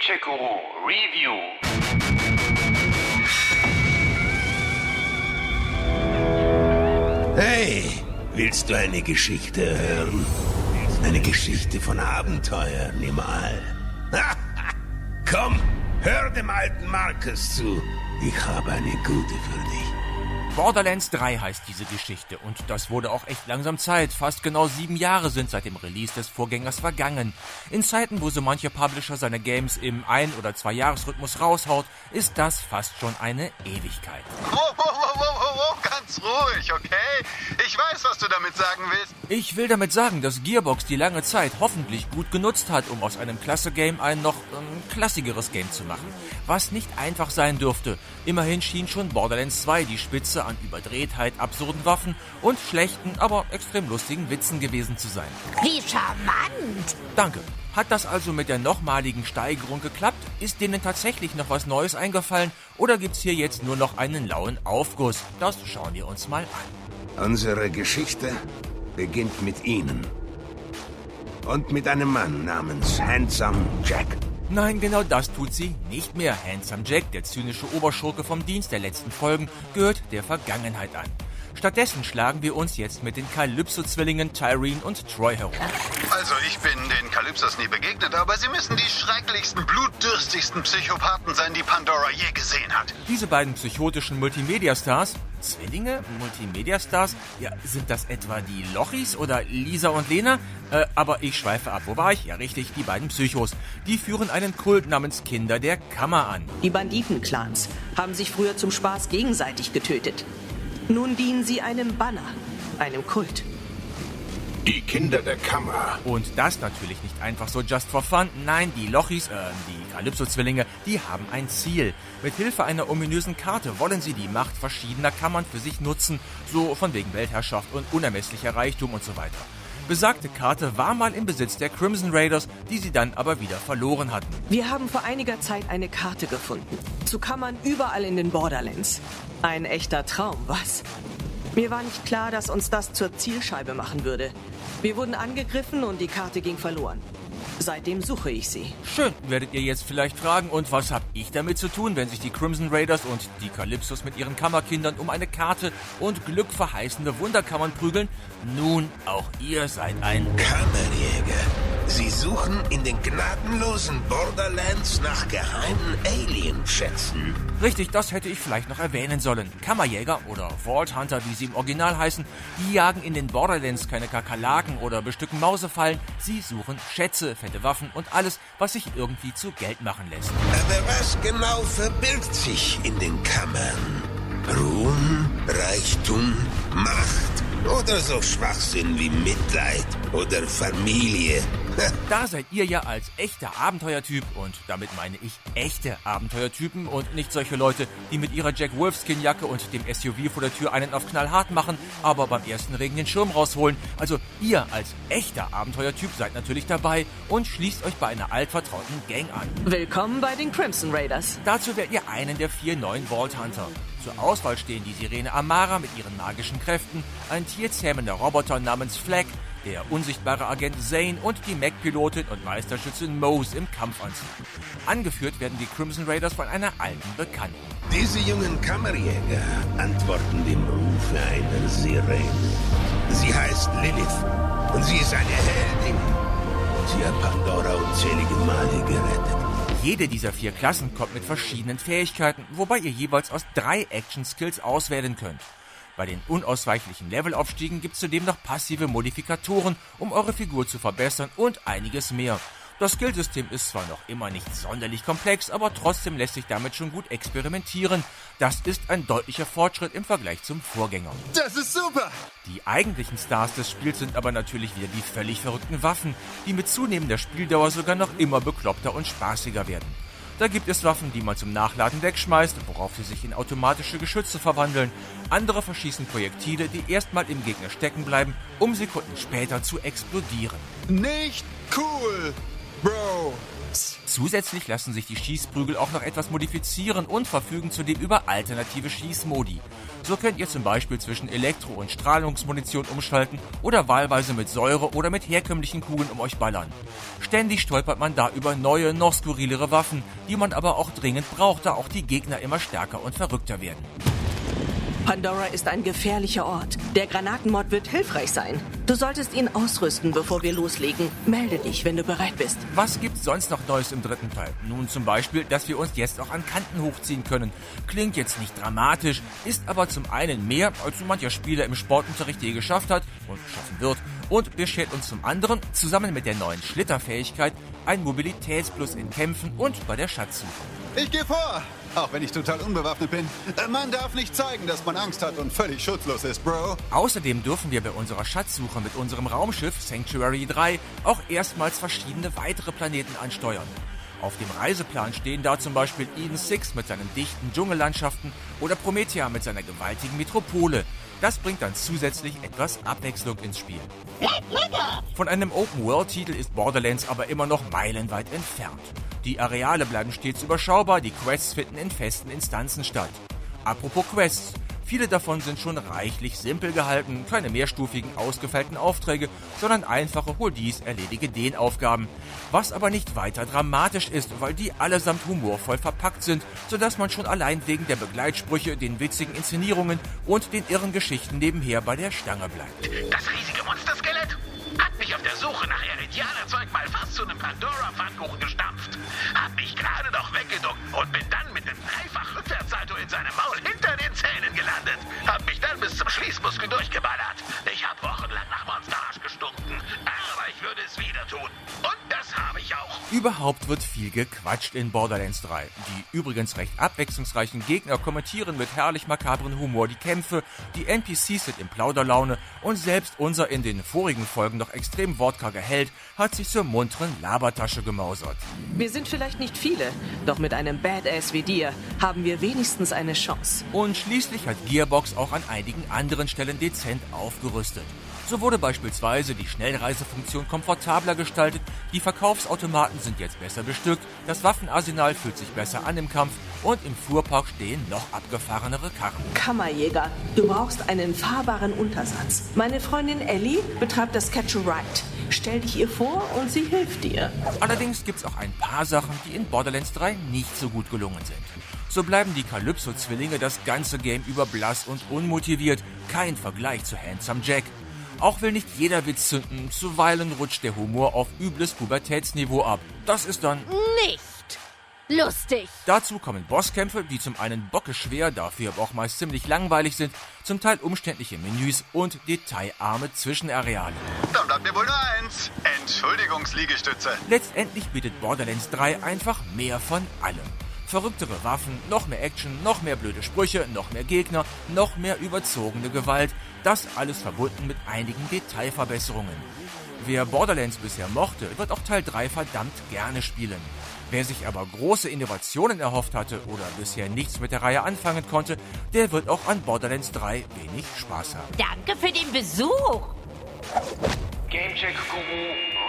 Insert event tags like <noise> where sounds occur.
Gadget-Guru Review. Hey, willst du eine Geschichte hören? Eine Geschichte von Abenteuer, nimm mal. <laughs> Komm, hör dem alten Marcus zu. Ich habe eine gute für dich. Borderlands 3 heißt diese Geschichte und das wurde auch echt langsam Zeit. Fast genau sieben Jahre sind seit dem Release des Vorgängers vergangen. In Zeiten, wo so mancher Publisher seine Games im Ein- oder Zwei-Jahres-Rhythmus raushaut, ist das fast schon eine Ewigkeit. Wow, wow, wow, wow, wow, ganz ruhig, okay? Ich weiß, was du damit sagen willst. Ich will damit sagen, dass Gearbox die lange Zeit hoffentlich gut genutzt hat, um aus einem Klasse-Game ein noch ähm, klassigeres Game zu machen. Was nicht einfach sein dürfte. Immerhin schien schon Borderlands 2 die Spitze an Überdrehtheit, absurden Waffen und schlechten, aber extrem lustigen Witzen gewesen zu sein. Wie charmant! Danke. Hat das also mit der nochmaligen Steigerung geklappt? Ist denen tatsächlich noch was Neues eingefallen? Oder gibt's hier jetzt nur noch einen lauen Aufguss? Das schauen wir uns mal an. Unsere Geschichte beginnt mit Ihnen. Und mit einem Mann namens Handsome Jack. Nein, genau das tut sie nicht mehr. Handsome Jack, der zynische Oberschurke vom Dienst der letzten Folgen, gehört der Vergangenheit an. Stattdessen schlagen wir uns jetzt mit den Calypso-Zwillingen Tyrene und Troy herum. Also, ich bin den Kalypsos nie begegnet, aber sie müssen die schrecklichsten, blutdürstigsten Psychopathen sein, die Pandora je gesehen hat. Diese beiden psychotischen Multimedia-Stars, Zwillinge? Multimedia-Stars? Ja, sind das etwa die Lochis oder Lisa und Lena? Äh, aber ich schweife ab. Wo war ich? Ja, richtig, die beiden Psychos. Die führen einen Kult namens Kinder der Kammer an. Die Banditenclans haben sich früher zum Spaß gegenseitig getötet. Nun dienen sie einem Banner, einem Kult. Die Kinder der Kammer. Und das natürlich nicht einfach so just for fun. Nein, die Lochis, äh, die Calypso-Zwillinge, die haben ein Ziel. Mit Hilfe einer ominösen Karte wollen sie die Macht verschiedener Kammern für sich nutzen, so von wegen Weltherrschaft und unermesslicher Reichtum und so weiter. Besagte Karte war mal im Besitz der Crimson Raiders, die sie dann aber wieder verloren hatten. Wir haben vor einiger Zeit eine Karte gefunden. Zu Kammern überall in den Borderlands. Ein echter Traum, was? Mir war nicht klar, dass uns das zur Zielscheibe machen würde. Wir wurden angegriffen und die Karte ging verloren. Seitdem suche ich sie. Schön, werdet ihr jetzt vielleicht fragen, und was hab ich damit zu tun, wenn sich die Crimson Raiders und die Calypsos mit ihren Kammerkindern um eine Karte und glückverheißende Wunderkammern prügeln? Nun, auch ihr seid ein Kammerjäger. Sie suchen in den gnadenlosen Borderlands nach geheimen Alien-Schätzen. Richtig, das hätte ich vielleicht noch erwähnen sollen. Kammerjäger oder Vault Hunter, wie sie im Original heißen, die jagen in den Borderlands keine Kakerlaken oder bestücken Mausefallen. Sie suchen Schätze, fette Waffen und alles, was sich irgendwie zu Geld machen lässt. Aber was genau verbirgt sich in den Kammern? Ruhm, Reichtum, Macht oder so Schwachsinn wie Mitleid oder Familie? Da seid ihr ja als echter Abenteuertyp und damit meine ich echte Abenteuertypen und nicht solche Leute, die mit ihrer Jack Wolfskin Jacke und dem SUV vor der Tür einen auf knallhart machen, aber beim ersten Regen den Schirm rausholen. Also ihr als echter Abenteuertyp seid natürlich dabei und schließt euch bei einer altvertrauten Gang an. Willkommen bei den Crimson Raiders. Dazu wählt ihr einen der vier neuen Vault Hunter. Zur Auswahl stehen die Sirene Amara mit ihren magischen Kräften, ein tierzähmender Roboter namens Flag, der unsichtbare Agent Zane und die Mac-Pilotin und Meisterschützin Mose im Kampfanzug. Angeführt werden die Crimson Raiders von einer alten Bekannten. Diese jungen Kammerjäger antworten dem Rufe einer Sirene. Sie heißt Lilith und sie ist eine Heldin. Sie hat Pandora unzählige Male gerettet. Jede dieser vier Klassen kommt mit verschiedenen Fähigkeiten, wobei ihr jeweils aus drei Action-Skills auswählen könnt. Bei den unausweichlichen Levelaufstiegen gibt es zudem noch passive Modifikatoren, um eure Figur zu verbessern und einiges mehr. Das Skillsystem ist zwar noch immer nicht sonderlich komplex, aber trotzdem lässt sich damit schon gut experimentieren. Das ist ein deutlicher Fortschritt im Vergleich zum Vorgänger. Das ist super! Die eigentlichen Stars des Spiels sind aber natürlich wieder die völlig verrückten Waffen, die mit zunehmender Spieldauer sogar noch immer bekloppter und spaßiger werden. Da gibt es Waffen, die man zum Nachladen wegschmeißt, worauf sie sich in automatische Geschütze verwandeln. Andere verschießen Projektile, die erstmal im Gegner stecken bleiben, um Sekunden später zu explodieren. Nicht cool, Bro! Zusätzlich lassen sich die Schießprügel auch noch etwas modifizieren und verfügen zudem über alternative Schießmodi. So könnt ihr zum Beispiel zwischen Elektro- und Strahlungsmunition umschalten oder wahlweise mit Säure oder mit herkömmlichen Kugeln um euch ballern. Ständig stolpert man da über neue, noch skurrilere Waffen, die man aber auch dringend braucht, da auch die Gegner immer stärker und verrückter werden. Pandora ist ein gefährlicher Ort. Der Granatenmod wird hilfreich sein. Du solltest ihn ausrüsten, bevor wir loslegen. Melde dich, wenn du bereit bist. Was gibt's sonst noch Neues im dritten Teil? Nun zum Beispiel, dass wir uns jetzt auch an Kanten hochziehen können. Klingt jetzt nicht dramatisch, ist aber zum einen mehr, als so mancher Spieler im Sportunterricht je geschafft hat und schaffen wird und beschert uns zum anderen, zusammen mit der neuen Schlitterfähigkeit, ein Mobilitätsplus in Kämpfen und bei der Schatzsuche. Ich gehe vor, auch wenn ich total unbewaffnet bin. Äh, Man darf nicht zeigen, dass man Angst hat und völlig schutzlos ist, Bro. Außerdem dürfen wir bei unserer Schatzsuche mit unserem Raumschiff Sanctuary 3 auch erstmals verschiedene weitere Planeten ansteuern. Auf dem Reiseplan stehen da zum Beispiel Eden 6 mit seinen dichten Dschungellandschaften oder Promethea mit seiner gewaltigen Metropole. Das bringt dann zusätzlich etwas Abwechslung ins Spiel. Von einem Open-World-Titel ist Borderlands aber immer noch meilenweit entfernt. Die Areale bleiben stets überschaubar, die Quests finden in festen Instanzen statt. Apropos Quests. Viele davon sind schon reichlich simpel gehalten, keine mehrstufigen, ausgefeilten Aufträge, sondern einfache Hol dies, erledige den Aufgaben. Was aber nicht weiter dramatisch ist, weil die allesamt humorvoll verpackt sind, sodass man schon allein wegen der Begleitsprüche, den witzigen Inszenierungen und den irren Geschichten nebenher bei der Stange bleibt. Das riesige Monsterskelett tun. Und das habe ich auch. Überhaupt wird viel gequatscht in Borderlands 3. Die übrigens recht abwechslungsreichen Gegner kommentieren mit herrlich makabren Humor die Kämpfe, die NPCs sind in Plauderlaune und selbst unser in den vorigen Folgen noch extrem wortkarger Held hat sich zur munteren Labertasche gemausert. Wir sind vielleicht nicht viele, doch mit einem Badass wie dir haben wir wenigstens eine Chance. Und schließlich hat Gearbox auch an einigen anderen Stellen dezent aufgerüstet. So wurde beispielsweise die Schnellreisefunktion komfortabler gestaltet, die Verkaufsautomaten sind jetzt besser bestückt, das Waffenarsenal fühlt sich besser an im Kampf und im Fuhrpark stehen noch abgefahrenere Karren. Kammerjäger, du brauchst einen fahrbaren Untersatz. Meine Freundin Ellie betreibt das Catch a Ride. Stell dich ihr vor und sie hilft dir. Allerdings gibt's auch ein paar Sachen, die in Borderlands 3 nicht so gut gelungen sind. So bleiben die Calypso-Zwillinge das ganze Game über blass und unmotiviert, kein Vergleich zu Handsome Jack. Auch will nicht jeder Witz zünden, zuweilen rutscht der Humor auf übles Pubertätsniveau ab. Das ist dann... Nicht lustig. Dazu kommen Bosskämpfe, die zum einen bockeschwer, dafür aber auch meist ziemlich langweilig sind, zum Teil umständliche Menüs und detailarme Zwischenareale. Dann bleibt mir wohl nur eins. Entschuldigungsliegestütze. Letztendlich bietet Borderlands 3 einfach mehr von allem. Verrücktere Waffen, noch mehr Action, noch mehr blöde Sprüche, noch mehr Gegner, noch mehr überzogene Gewalt. Das alles verbunden mit einigen Detailverbesserungen. Wer Borderlands bisher mochte, wird auch Teil 3 verdammt gerne spielen. Wer sich aber große Innovationen erhofft hatte oder bisher nichts mit der Reihe anfangen konnte, der wird auch an Borderlands 3 wenig Spaß haben. Danke für den Besuch. Gamecheck Guru